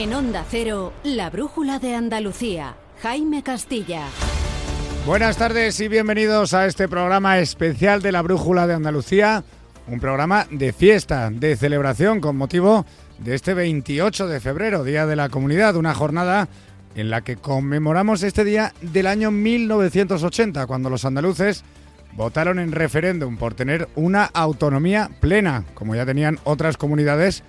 En Onda Cero, la brújula de Andalucía. Jaime Castilla. Buenas tardes y bienvenidos a este programa especial de la brújula de Andalucía. Un programa de fiesta, de celebración con motivo de este 28 de febrero, Día de la Comunidad, una jornada en la que conmemoramos este día del año 1980, cuando los andaluces votaron en referéndum por tener una autonomía plena, como ya tenían otras comunidades,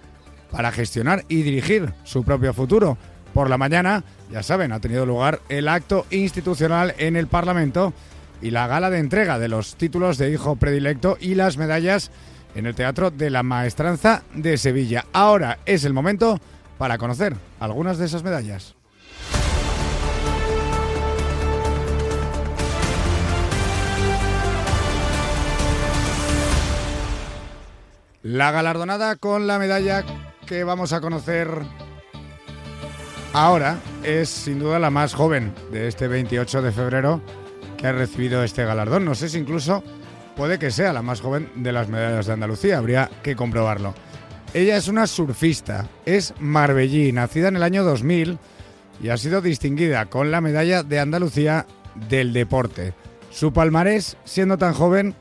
para gestionar y dirigir su propio futuro. Por la mañana, ya saben, ha tenido lugar el acto institucional en el Parlamento y la gala de entrega de los títulos de hijo predilecto y las medallas en el Teatro de la Maestranza de Sevilla. Ahora es el momento para conocer algunas de esas medallas. La galardonada con la medalla que vamos a conocer ahora es sin duda la más joven de este 28 de febrero que ha recibido este galardón. No sé si incluso puede que sea la más joven de las medallas de Andalucía, habría que comprobarlo. Ella es una surfista, es marbellí, nacida en el año 2000 y ha sido distinguida con la medalla de Andalucía del deporte. Su palmarés, siendo tan joven,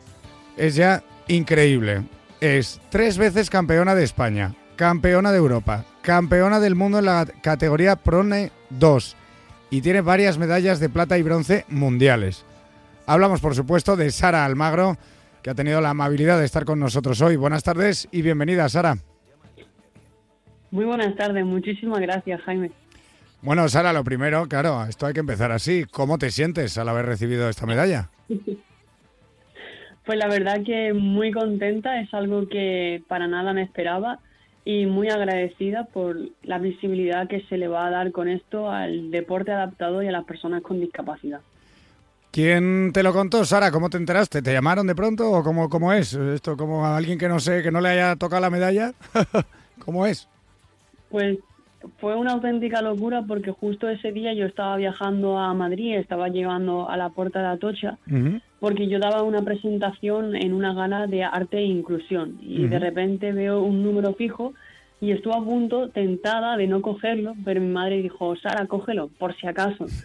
es ya increíble. Es tres veces campeona de España, campeona de Europa, campeona del mundo en la categoría Prone 2 y tiene varias medallas de plata y bronce mundiales. Hablamos, por supuesto, de Sara Almagro, que ha tenido la amabilidad de estar con nosotros hoy. Buenas tardes y bienvenida, Sara. Muy buenas tardes, muchísimas gracias, Jaime. Bueno, Sara, lo primero, claro, esto hay que empezar así. ¿Cómo te sientes al haber recibido esta medalla? Pues la verdad que muy contenta, es algo que para nada me esperaba y muy agradecida por la visibilidad que se le va a dar con esto al deporte adaptado y a las personas con discapacidad. ¿Quién te lo contó, Sara? ¿Cómo te enteraste? ¿Te llamaron de pronto o cómo, cómo es? ¿Esto como a alguien que no sé, que no le haya tocado la medalla? ¿Cómo es? Pues fue una auténtica locura porque justo ese día yo estaba viajando a Madrid, estaba llegando a la puerta de Atocha, porque yo daba una presentación en una gala de arte e inclusión y de repente veo un número fijo y estuve a punto, tentada de no cogerlo, pero mi madre dijo, Sara, cógelo, por si acaso.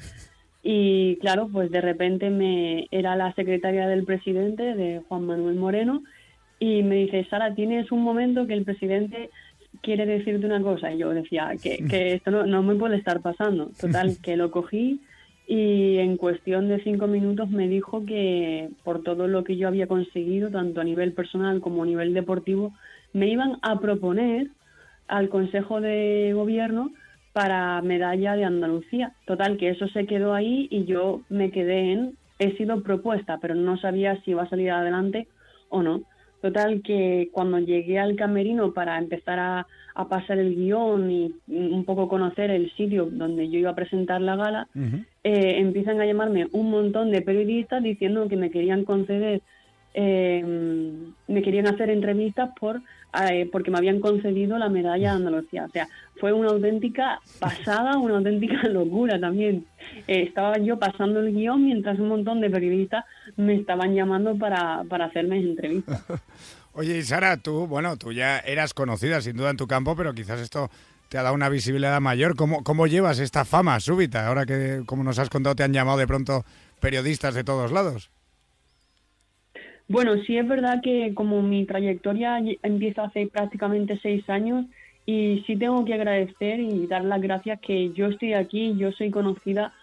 Y claro, pues de repente me era la secretaria del presidente, de Juan Manuel Moreno, y me dice, Sara, tienes un momento que el presidente quiere decirte una cosa. Y yo decía que, que esto no, no me puede estar pasando. Total, que lo cogí y en cuestión de cinco minutos me dijo que por todo lo que yo había conseguido, tanto a nivel personal como a nivel deportivo, me iban a proponer al Consejo de Gobierno para medalla de Andalucía. Total, que eso se quedó ahí y yo me quedé en, he sido propuesta, pero no sabía si iba a salir adelante o no. Total, que cuando llegué al camerino para empezar a, a pasar el guion y un poco conocer el sitio donde yo iba a presentar la gala, eh, empiezan a llamarme un montón de periodistas diciendo que me querían conceder, eh, me querían hacer entrevistas por eh, porque me habían concedido la medalla de Andalucía. O sea, fue una auténtica pasada, una auténtica locura también. estaba yo pasando el guion mientras un montón de periodistas me estaban llamando para, para hacerme entrevistas. Oye, Sara, tú, bueno, tú ya eras conocida sin duda en tu campo, pero quizás esto te ha dado una visibilidad mayor. ¿Cómo, cómo llevas esta fama súbita? Ahora que, como nos has contado, te han llamado de pronto periodistas de todos lados. Bueno, sí es verdad que como mi trayectoria empieza hace prácticamente seis años y sí tengo que agradecer y dar las gracias que yo estoy aquí, yo soy conocida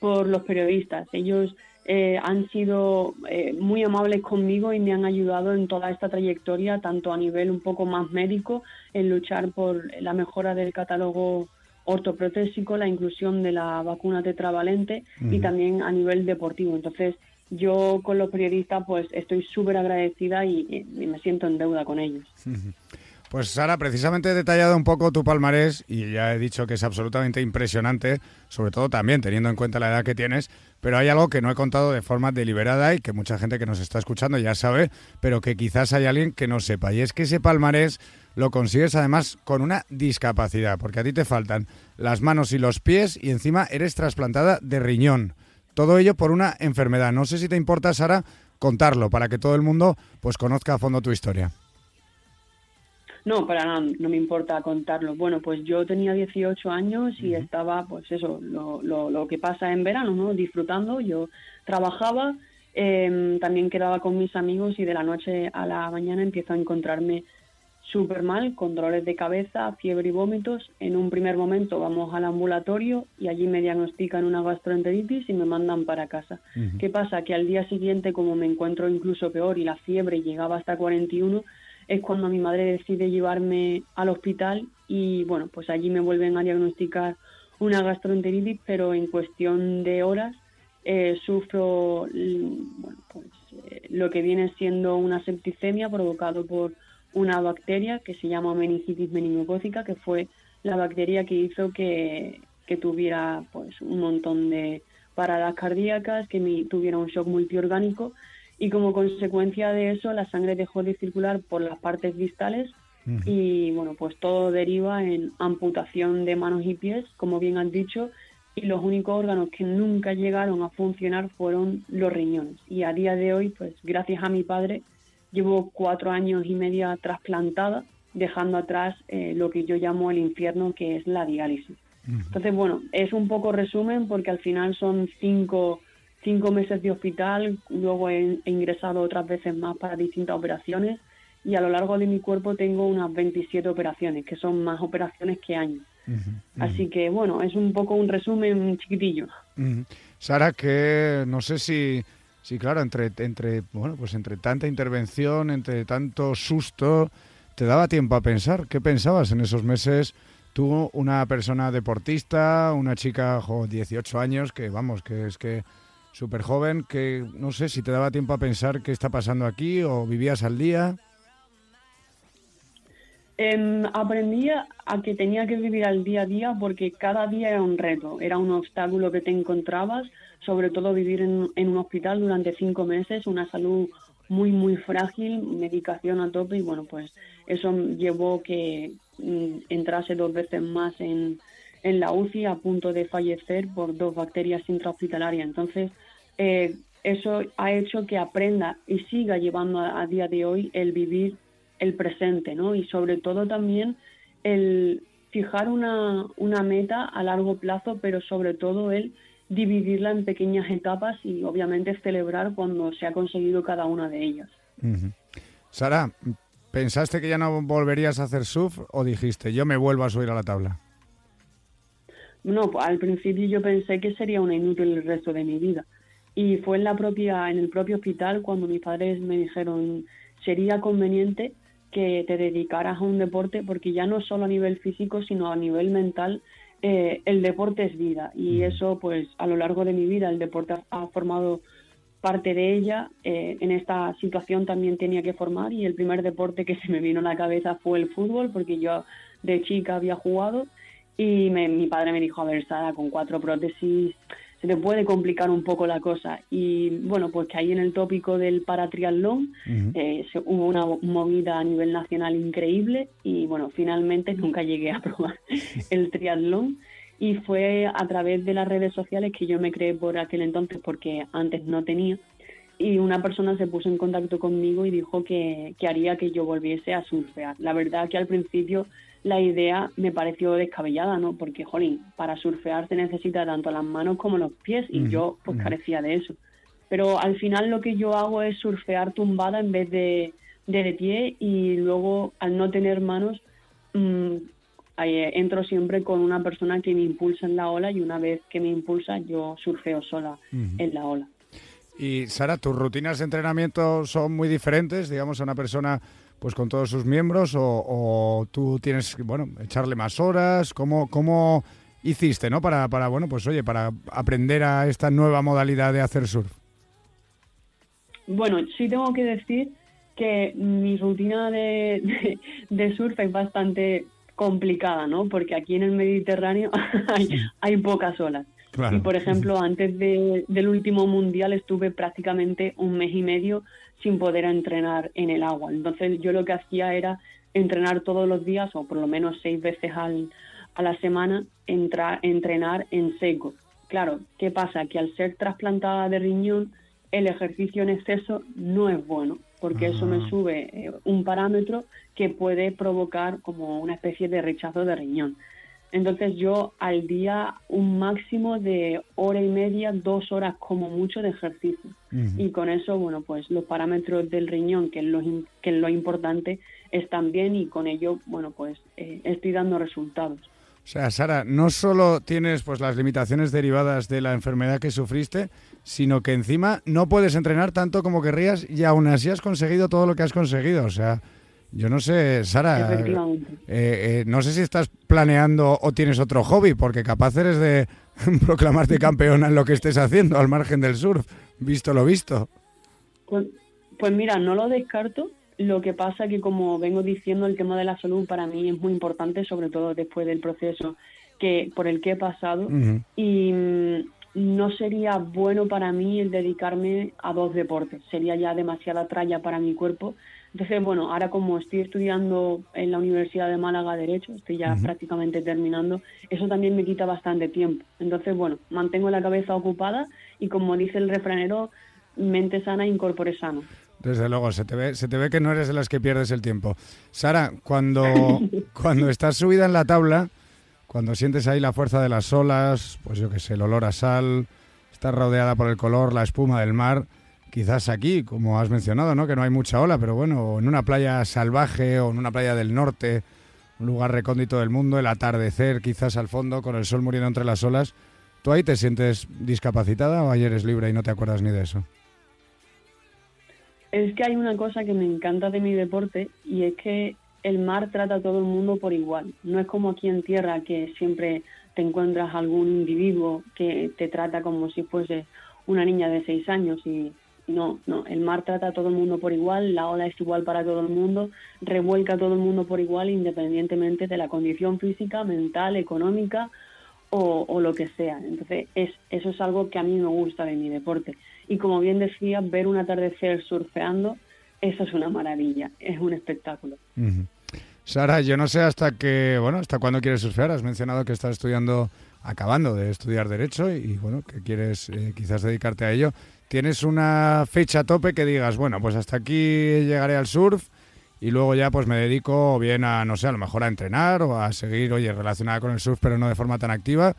por los periodistas. Ellos eh, han sido eh, muy amables conmigo y me han ayudado en toda esta trayectoria, tanto a nivel un poco más médico, en luchar por la mejora del catálogo ortoprotésico, la inclusión de la vacuna tetravalente y también a nivel deportivo. Entonces, yo con los periodistas pues estoy súper agradecida y, y, me siento en deuda con ellos. Pues Sara, precisamente he detallado un poco tu palmarés y ya he dicho que es absolutamente impresionante, sobre todo también teniendo en cuenta la edad que tienes, pero hay algo que no he contado de forma deliberada y que mucha gente que nos está escuchando ya sabe, pero que quizás hay alguien que no sepa, y es que ese palmarés lo consigues además con una discapacidad, porque a ti te faltan las manos y los pies y encima eres trasplantada de riñón. Todo ello por una enfermedad. No sé si te importa, Sara, contarlo para que todo el mundo pues conozca a fondo tu historia. No, para nada, no me importa contarlo. Bueno, pues yo tenía 18 años y estaba, pues eso, lo, lo, lo, que pasa en verano, ¿no? Disfrutando. Yo trabajaba, eh, también quedaba con mis amigos y de la noche a la mañana empiezo a encontrarme súper mal, con dolores de cabeza, fiebre y vómitos. En un primer momento vamos al ambulatorio y allí me diagnostican una gastroenteritis y me mandan para casa. ¿Qué pasa? Que al día siguiente, como me encuentro incluso peor y la fiebre llegaba hasta 41, es cuando mi madre decide llevarme al hospital y bueno, pues allí me vuelven a diagnosticar una gastroenteritis, pero en cuestión de horas eh, sufro bueno, pues, eh, lo que viene siendo una septicemia provocado por una bacteria que se llama meningitis meningocócica, que fue la bacteria que hizo que, que tuviera pues un montón de paradas cardíacas, que me, tuviera un shock multiorgánico y como consecuencia de eso la sangre dejó de circular por las partes distales y bueno, pues todo deriva en amputación de manos y pies, como bien has dicho, y los únicos órganos que nunca llegaron a funcionar fueron los riñones. Y a día de hoy, pues gracias a mi padre, llevo cuatro años y media trasplantada, dejando atrás eh, lo que yo llamo el infierno, que es la diálisis. Entonces, bueno, es un poco resumen porque al final son cinco cinco meses de hospital, luego he, ingresado otras veces más para distintas operaciones y a lo largo de mi cuerpo tengo unas 27 operaciones, que son más operaciones que años. Así que bueno, es un poco un resumen chiquitillo. Sara, que no sé si, si claro, entre, entre, bueno, pues entre tanta intervención, entre tanto susto, ¿te daba tiempo a pensar? ¿Qué pensabas en esos meses? Tú, una persona deportista, una chica de 18 años, que vamos, que es que súper joven, que no sé si te daba tiempo a pensar qué está pasando aquí o vivías al día. Eh, aprendí a que tenía que vivir al día a día porque cada día era un reto, era un obstáculo que te encontrabas, sobre todo vivir en, en un hospital durante cinco meses, una salud muy, muy frágil, medicación a tope y bueno, pues eso llevó que mm, entrase dos veces más en, en la UCI a punto de fallecer por dos bacterias intrahospitalarias. Entonces, eh, eso ha hecho que aprenda y siga llevando a, día de hoy el vivir el presente, ¿no? Y sobre todo también el fijar una, una meta a largo plazo, pero sobre todo el dividirla en pequeñas etapas y obviamente celebrar cuando se ha conseguido cada una de ellas. Sara, ¿pensaste que ya no volverías a hacer surf o dijiste yo me vuelvo a subir a la tabla? No, al principio yo pensé que sería una inútil el resto de mi vida. Y fue en la propia, en el propio hospital cuando mis padres me dijeron sería conveniente que te dedicaras a un deporte porque ya no solo a nivel físico sino a nivel mental eh, el deporte es vida. Y eso pues a lo largo de mi vida el deporte ha, formado parte de ella. Eh, en esta situación también tenía que formar y el primer deporte que se me vino a la cabeza fue el fútbol porque yo de chica había jugado. Y mi padre me dijo, a ver, Sara, con cuatro prótesis se te puede complicar un poco la cosa. Y bueno, pues que ahí en el tópico del paratriatlón eh, hubo una movida a nivel nacional increíble y bueno, finalmente nunca llegué a probar el triatlón. Y fue a través de las redes sociales que yo me creé por aquel entonces porque antes no tenía. Y una persona se puso en contacto conmigo y dijo que, que haría que yo volviese a surfear. La verdad que al principio la idea me pareció descabellada, ¿no? Porque, jolín, para surfear se necesita tanto las manos como los pies y yo pues carecía de eso. Pero al final lo que yo hago es surfear tumbada en vez de de, pie y luego al no tener manos mmm, entro siempre con una persona que me impulsa en la ola y una vez que me impulsa yo surfeo sola en la ola. Y Sara, tus rutinas de entrenamiento son muy diferentes, digamos, a una persona pues con todos sus miembros o, tú tienes que, bueno, echarle más horas? ¿Cómo, cómo hiciste, no? Para, para, bueno, pues oye, para aprender a esta nueva modalidad de hacer surf. Bueno, sí tengo que decir que mi rutina de, de, surf es bastante complicada, ¿no? Porque aquí en el Mediterráneo hay, hay pocas olas. Y por ejemplo, antes del último mundial estuve prácticamente un mes y medio sin poder entrenar en el agua. Entonces yo lo que hacía era entrenar todos los días o por lo menos seis veces al, a la semana, entrenar en seco. Claro, ¿qué pasa? Que al ser trasplantada de riñón, el ejercicio en exceso no es bueno, porque eso me sube eh, un parámetro que puede provocar como una especie de rechazo de riñón. Entonces yo al día un máximo de hora y media, dos horas como mucho de ejercicio. Y con eso, bueno, pues los parámetros del riñón, que es lo, que es lo importante, están bien y con ello, bueno, pues eh, estoy dando resultados. O sea, Sara, no solo tienes pues las limitaciones derivadas de la enfermedad que sufriste, sino que encima no puedes entrenar tanto como querrías y aún así has conseguido todo lo que has conseguido. O sea, yo no sé, Sara, eh, eh, no sé si estás planeando o tienes otro hobby, porque capaz eres de proclamarte campeona en lo que estés haciendo al margen del surf, visto lo visto. Pues, pues mira, no lo descarto, lo que pasa que, como vengo diciendo, el tema de la salud para mí es muy importante, sobre todo después del proceso que por el que he pasado. Y mm, no sería bueno para mí el dedicarme a dos deportes. Sería ya demasiada tralla para mi cuerpo. Entonces, bueno, ahora como estoy estudiando en la Universidad de Málaga Derecho, estoy ya prácticamente terminando, eso también me quita bastante tiempo. Entonces, bueno, mantengo la cabeza ocupada y como dice el refranero, mente sana, incorpore sano. Desde luego, se te, ve, se te ve que no eres de las que pierdes el tiempo. Sara, cuando, cuando estás subida en la tabla, cuando sientes ahí la fuerza de las olas, pues yo qué sé, el olor a sal, estás rodeada por el color, la espuma del mar, quizás aquí, como has mencionado, ¿no? que no hay mucha ola, pero bueno, en una playa salvaje o en una playa del norte, un lugar recóndito del mundo, el atardecer quizás al fondo, con el sol muriendo entre las olas, ¿tú ahí te sientes discapacitada o ayer eres libre y no te acuerdas ni de eso? Es que hay una cosa que me encanta de mi deporte y es que el mar trata a todo el mundo por igual. No es como aquí en tierra que siempre te encuentras algún individuo que te trata como si fuese una niña de seis años y no, no, el mar trata a todo el mundo por igual, la ola es igual para todo el mundo, revuelca a todo el mundo por igual independientemente de la condición física, mental, económica o, lo que sea. Entonces es, eso es algo que a mí me gusta de mi deporte y como bien decía, ver un atardecer surfeando, eso es una maravilla, es un espectáculo. Sara, yo no sé hasta qué, bueno, hasta cuándo quieres surfear. Has mencionado que estás estudiando, acabando de estudiar Derecho y, bueno, que quieres eh, quizás dedicarte a ello. ¿Tienes una fecha tope que digas, bueno, pues hasta aquí llegaré al surf y luego ya pues me dedico bien a, no sé, a lo mejor a entrenar o a seguir, oye, relacionada con el surf pero no de forma tan activa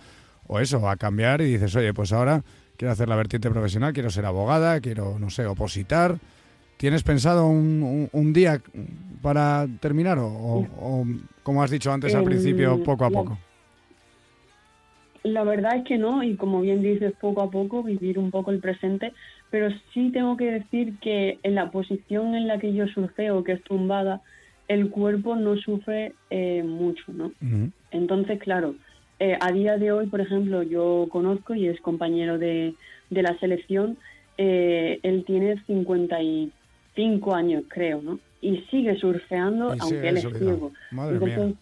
o eso, a cambiar y dices, oye, pues ahora quiero hacer la vertiente profesional, quiero ser abogada, quiero, no sé, opositar. ¿Tienes pensado un, un, día para terminar o, como has dicho antes al em, principio, poco a poco? La verdad es que no, y como bien dices, poco a poco, vivir un poco el presente, pero sí tengo que decir que en la posición en la que yo surfeo, que es tumbada, el cuerpo no sufre eh, mucho, ¿no? Entonces, claro, eh, a día de hoy, por ejemplo, yo conozco y es compañero de, de la selección, eh, él tiene 55 años, creo, ¿no? Y sigue surfeando, aunque él es ciego. Entonces,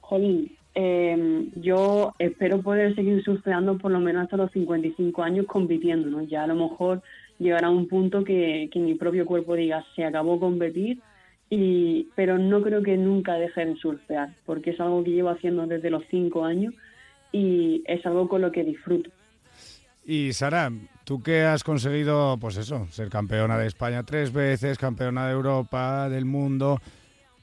jolín, eh, yo espero poder seguir surfeando por lo menos hasta los 55 años compitiendo, ¿no? Ya a lo mejor llegará un punto que, que mi propio cuerpo diga, se acabó competir, y, pero no creo que nunca deje de surfear, porque es algo que llevo haciendo desde los 5 años y es algo con lo que disfruto. Y Sara, tú que has conseguido, pues eso, ser campeona de España tres veces, campeona de Europa, del mundo,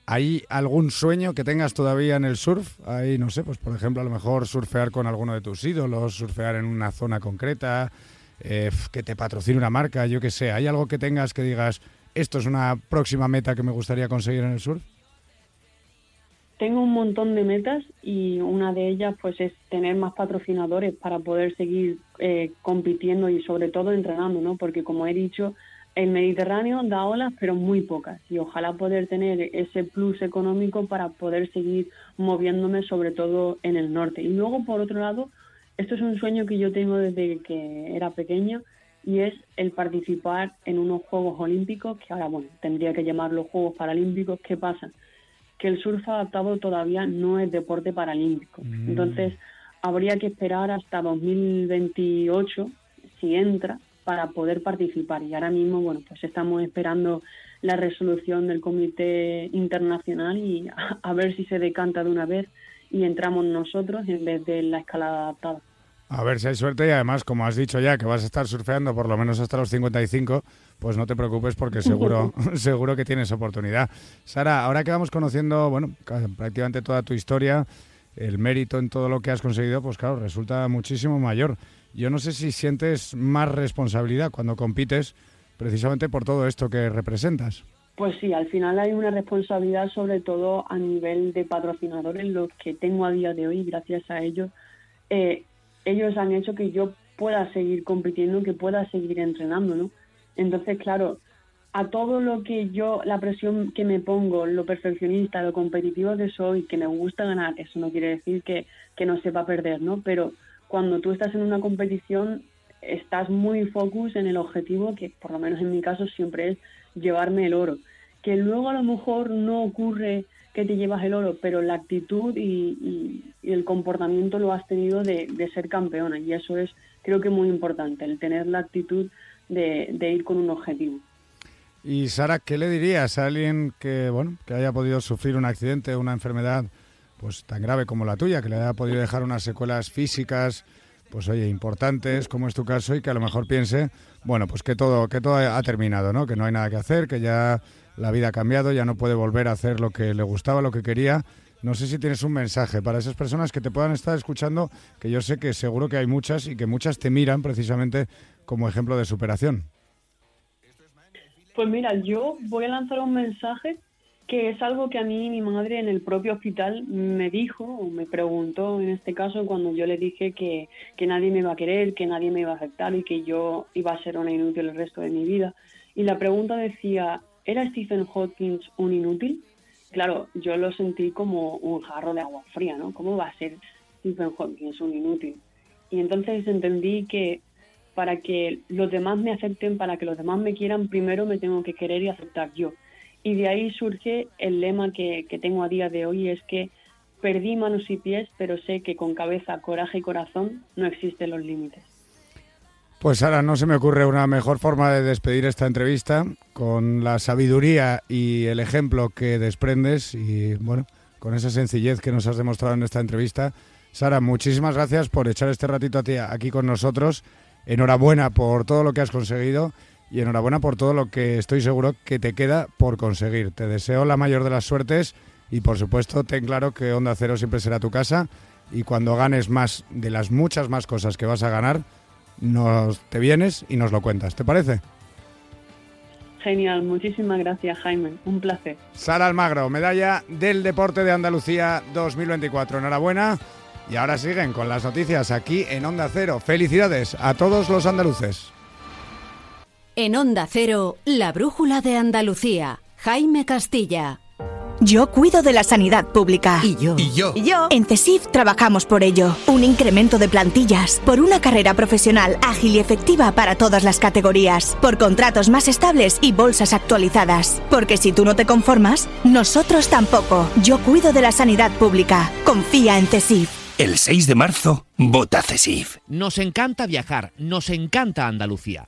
¿hay algún sueño que tengas todavía en el surf? Hay, no sé, pues por ejemplo, a lo mejor surfear con alguno de tus ídolos, surfear en una zona concreta, eh, que te patrocine una marca, yo qué sé. ¿Hay algo que tengas que digas, esto es una próxima meta que me gustaría conseguir en el surf? Tengo un montón de metas y una de ellas pues es tener más patrocinadores para poder seguir eh, compitiendo y sobre todo entrenando, ¿no? Porque como he dicho, el Mediterráneo da olas pero muy pocas y ojalá poder tener ese plus económico para poder seguir moviéndome sobre todo en el norte. Y luego por otro lado, esto es un sueño que yo tengo desde que era pequeño y es el participar en unos Juegos Olímpicos, que ahora bueno, tendría que llamarlos Juegos Paralímpicos, ¿qué pasa? que el surf adaptado todavía no es deporte paralímpico. Mm. Entonces, habría que esperar hasta 2028, si entra, para poder participar. Y ahora mismo, bueno, pues estamos esperando la resolución del Comité Internacional y a, ver si se decanta de una vez y entramos nosotros en vez de la escalada adaptada. A ver si hay suerte y además, como has dicho ya, que vas a estar surfeando por lo menos hasta los 55, pues no te preocupes porque seguro, seguro que tienes oportunidad. Sara, ahora que vamos conociendo, bueno, prácticamente toda tu historia, el mérito en todo lo que has conseguido, pues claro, resulta muchísimo mayor. Yo no sé si sientes más responsabilidad cuando compites precisamente por todo esto que representas. Pues sí, al final hay una responsabilidad sobre todo a nivel de patrocinadores, los que tengo a día de hoy, gracias a ellos. Eh, ellos han hecho que yo pueda seguir compitiendo, que pueda seguir entrenando, ¿no? Entonces, claro, a todo lo que yo, la presión que me pongo, lo perfeccionista, lo competitivo que soy, que me gusta ganar, eso no quiere decir que, que no sepa perder, ¿no? Pero cuando tú estás en una competición, estás muy focus en el objetivo, que por lo menos en mi caso siempre es llevarme el oro. Que luego a lo mejor no ocurre que te llevas el oro, pero la actitud y, el comportamiento lo has tenido de, ser campeona y eso es creo que muy importante, el tener la actitud de, ir con un objetivo. Y Sara, ¿qué le dirías a alguien que bueno que haya podido sufrir un accidente, una enfermedad pues tan grave como la tuya, que le haya podido dejar unas secuelas físicas, pues oye, importantes, como es tu caso, y que a lo mejor piense, bueno, pues que todo, que todo ha terminado, ¿no? Que no hay nada que hacer, que ya la vida ha cambiado, ya no puede volver a hacer lo que le gustaba, lo que quería. No sé si tienes un mensaje para esas personas que te puedan estar escuchando, que yo sé que seguro que hay muchas y que muchas te miran precisamente como ejemplo de superación. Pues mira, yo voy a lanzar un mensaje que es algo que a mí mi madre en el propio hospital me dijo o me preguntó en este caso cuando yo le dije que, que nadie me iba a querer, que nadie me iba a aceptar y que yo iba a ser una inútil el resto de mi vida. Y la pregunta decía, ¿Era Stephen Hawking un inútil? Claro, yo lo sentí como un jarro de agua fría, ¿no? ¿Cómo va a ser Stephen Hawking un inútil? Y entonces entendí que para que los demás me acepten, para que los demás me quieran, primero me tengo que querer y aceptar yo. Y de ahí surge el lema que, tengo a día de hoy, es que perdí manos y pies, pero sé que con cabeza, coraje y corazón no existen los límites. Pues ahora no se me ocurre una mejor forma de despedir esta entrevista con la sabiduría y el ejemplo que desprendes y bueno, con esa sencillez que nos has demostrado en esta entrevista. Sara, muchísimas gracias por echar este ratito aquí con nosotros. Enhorabuena por todo lo que has conseguido y enhorabuena por todo lo que estoy seguro que te queda por conseguir. Te deseo la mayor de las suertes y por supuesto ten claro que Onda Cero siempre será tu casa y cuando ganes más de las muchas más cosas que vas a ganar, nos te vienes y nos lo cuentas. ¿Te parece? Genial, muchísimas gracias Jaime, un placer. Sara Almagro, medalla del Deporte de Andalucía 2024. Enhorabuena. Y ahora siguen con las noticias aquí en Onda Cero. Felicidades a todos los andaluces. En Onda Cero, la brújula de Andalucía. Jaime Castilla. Yo cuido de la sanidad pública. Y yo. Y yo. Y yo. En CESIF trabajamos por ello. Un incremento de plantillas. Por una carrera profesional ágil y efectiva para todas las categorías. Por contratos más estables y bolsas actualizadas. Porque si tú no te conformas, nosotros tampoco. Yo cuido de la sanidad pública. Confía en CESIF. El 6 de marzo, vota CESIF. Nos encanta viajar. Nos encanta Andalucía.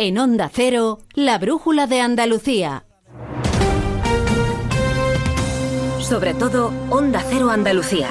En Onda Cero, la Brújula de Andalucía. Sobre todo, Onda Cero Andalucía.